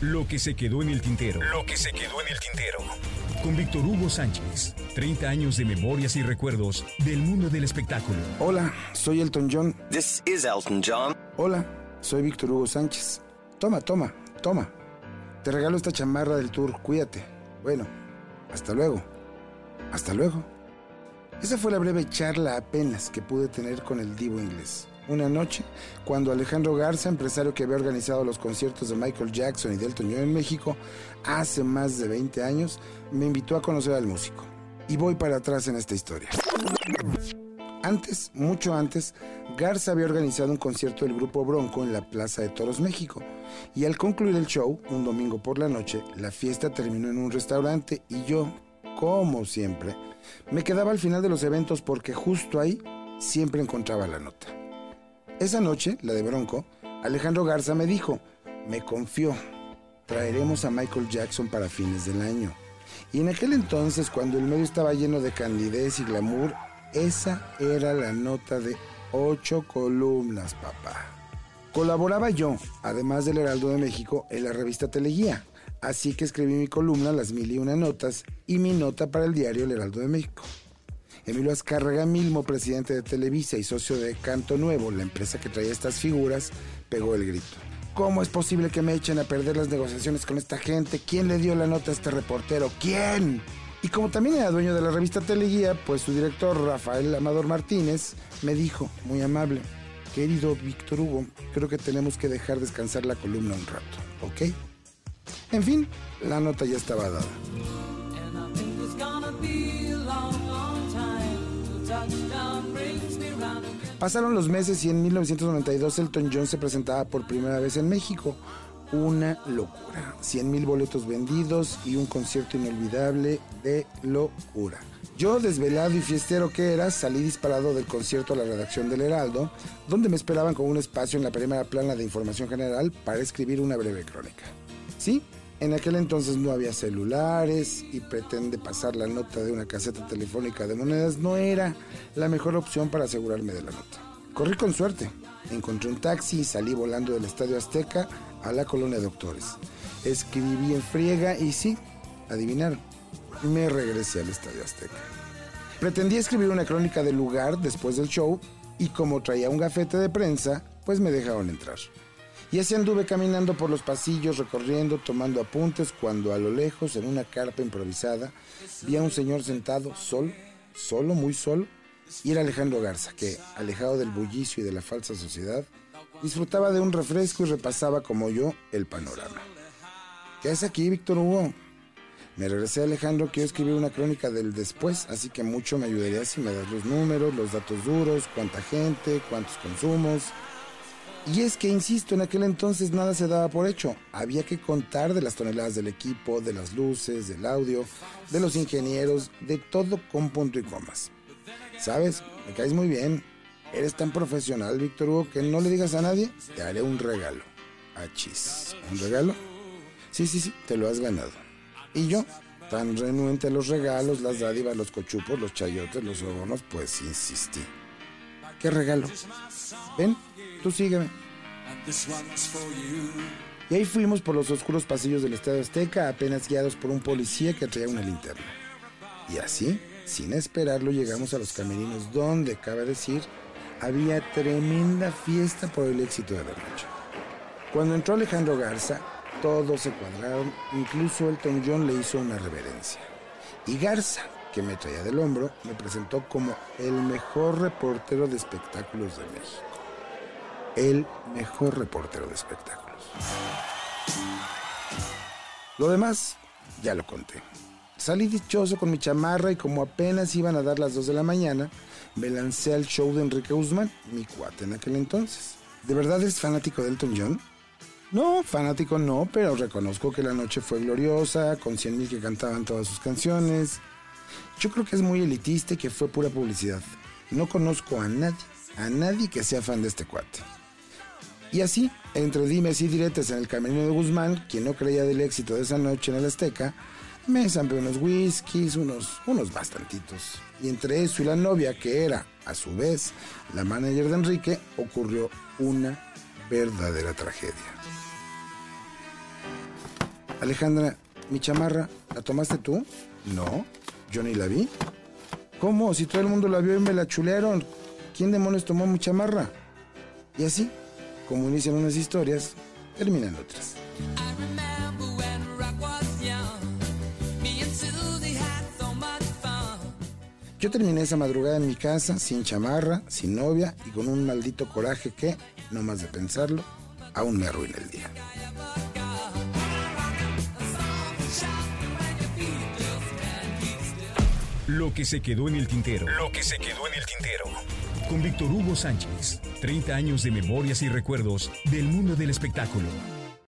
Lo que se quedó en el tintero. Lo que se quedó en el tintero. Con Víctor Hugo Sánchez. 30 años de memorias y recuerdos del mundo del espectáculo. Hola, soy Elton John. This is Elton John. Hola, soy Víctor Hugo Sánchez. Toma, toma, toma. Te regalo esta chamarra del tour. Cuídate. Bueno, hasta luego. Hasta luego. Esa fue la breve charla apenas que pude tener con el divo inglés. Una noche, cuando Alejandro Garza, empresario que había organizado los conciertos de Michael Jackson y Delton John en México hace más de 20 años, me invitó a conocer al músico. Y voy para atrás en esta historia. Antes, mucho antes, Garza había organizado un concierto del grupo Bronco en la Plaza de Toros, México. Y al concluir el show, un domingo por la noche, la fiesta terminó en un restaurante y yo, como siempre, me quedaba al final de los eventos porque justo ahí siempre encontraba la nota. Esa noche, la de Bronco, Alejandro Garza me dijo, me confió, traeremos a Michael Jackson para fines del año. Y en aquel entonces, cuando el medio estaba lleno de candidez y glamour, esa era la nota de ocho columnas, papá. Colaboraba yo, además del Heraldo de México, en la revista Teleguía. Así que escribí mi columna Las Mil y Una Notas y mi nota para el diario El Heraldo de México. Emilio Azcárraga Milmo, presidente de Televisa y socio de Canto Nuevo, la empresa que traía estas figuras, pegó el grito. ¿Cómo es posible que me echen a perder las negociaciones con esta gente? ¿Quién le dio la nota a este reportero? ¿Quién? Y como también era dueño de la revista Teleguía, pues su director, Rafael Amador Martínez, me dijo, muy amable, querido Víctor Hugo, creo que tenemos que dejar descansar la columna un rato, ¿ok? En fin, la nota ya estaba dada. Pasaron los meses y en 1992 Elton John se presentaba por primera vez en México. Una locura. 100 mil boletos vendidos y un concierto inolvidable de locura. Yo, desvelado y fiestero que era, salí disparado del concierto a la redacción del Heraldo, donde me esperaban con un espacio en la primera plana de información general para escribir una breve crónica. Sí, en aquel entonces no había celulares y pretende pasar la nota de una caseta telefónica de monedas no era la mejor opción para asegurarme de la nota. Corrí con suerte. Encontré un taxi y salí volando del Estadio Azteca a la colonia de Doctores. Escribí en friega y sí, adivinaron, me regresé al Estadio Azteca. Pretendí escribir una crónica del lugar después del show y como traía un gafete de prensa, pues me dejaron entrar. Y así anduve caminando por los pasillos, recorriendo, tomando apuntes, cuando a lo lejos, en una carpa improvisada, vi a un señor sentado, solo, solo, muy solo, y era Alejandro Garza, que, alejado del bullicio y de la falsa sociedad, disfrutaba de un refresco y repasaba como yo el panorama. ¿Qué haces aquí, Víctor Hugo? Me regresé a Alejandro, quiero escribir una crónica del después, así que mucho me ayudaría si me das los números, los datos duros, cuánta gente, cuántos consumos. Y es que, insisto, en aquel entonces nada se daba por hecho. Había que contar de las toneladas del equipo, de las luces, del audio, de los ingenieros, de todo con punto y comas. ¿Sabes? Me caes muy bien. Eres tan profesional, Víctor Hugo, que no le digas a nadie, te haré un regalo. Achis. ¿Un regalo? Sí, sí, sí, te lo has ganado. Y yo, tan renuente a los regalos, las dádivas, los cochupos, los chayotes, los sobornos, pues insistí. ¿Qué regalo? Ven, tú sígueme. Y ahí fuimos por los oscuros pasillos del Estadio Azteca, apenas guiados por un policía que traía una linterna. Y así, sin esperarlo, llegamos a los camerinos donde, cabe decir, había tremenda fiesta por el éxito de la noche. Cuando entró Alejandro Garza, todos se cuadraron, incluso Elton John le hizo una reverencia. Y Garza, que me traía del hombro, me presentó como el mejor reportero de espectáculos de México. El mejor reportero de espectáculos. Lo demás, ya lo conté. Salí dichoso con mi chamarra y como apenas iban a dar las 2 de la mañana, me lancé al show de Enrique Guzmán, mi cuate en aquel entonces. ¿De verdad es fanático de Elton John? No, fanático no, pero reconozco que la noche fue gloriosa, con 100 mil que cantaban todas sus canciones. Yo creo que es muy elitista y que fue pura publicidad. No conozco a nadie, a nadie que sea fan de este cuate. Y así, entre dimes y diretes en el camino de Guzmán, quien no creía del éxito de esa noche en el Azteca, me zampé unos whiskies, unos, unos bastantitos. Y entre eso y la novia, que era, a su vez, la manager de Enrique, ocurrió una verdadera tragedia. Alejandra, mi chamarra, ¿la tomaste tú? No, yo ni la vi. ¿Cómo? Si todo el mundo la vio y me la chulearon. ¿Quién demonios tomó mi chamarra? Y así, como inician unas historias, terminan otras. Yo terminé esa madrugada en mi casa, sin chamarra, sin novia y con un maldito coraje que, no más de pensarlo, aún me arruina el día. Lo que se quedó en el tintero. Lo que se quedó en el tintero. Con Víctor Hugo Sánchez. 30 años de memorias y recuerdos del mundo del espectáculo.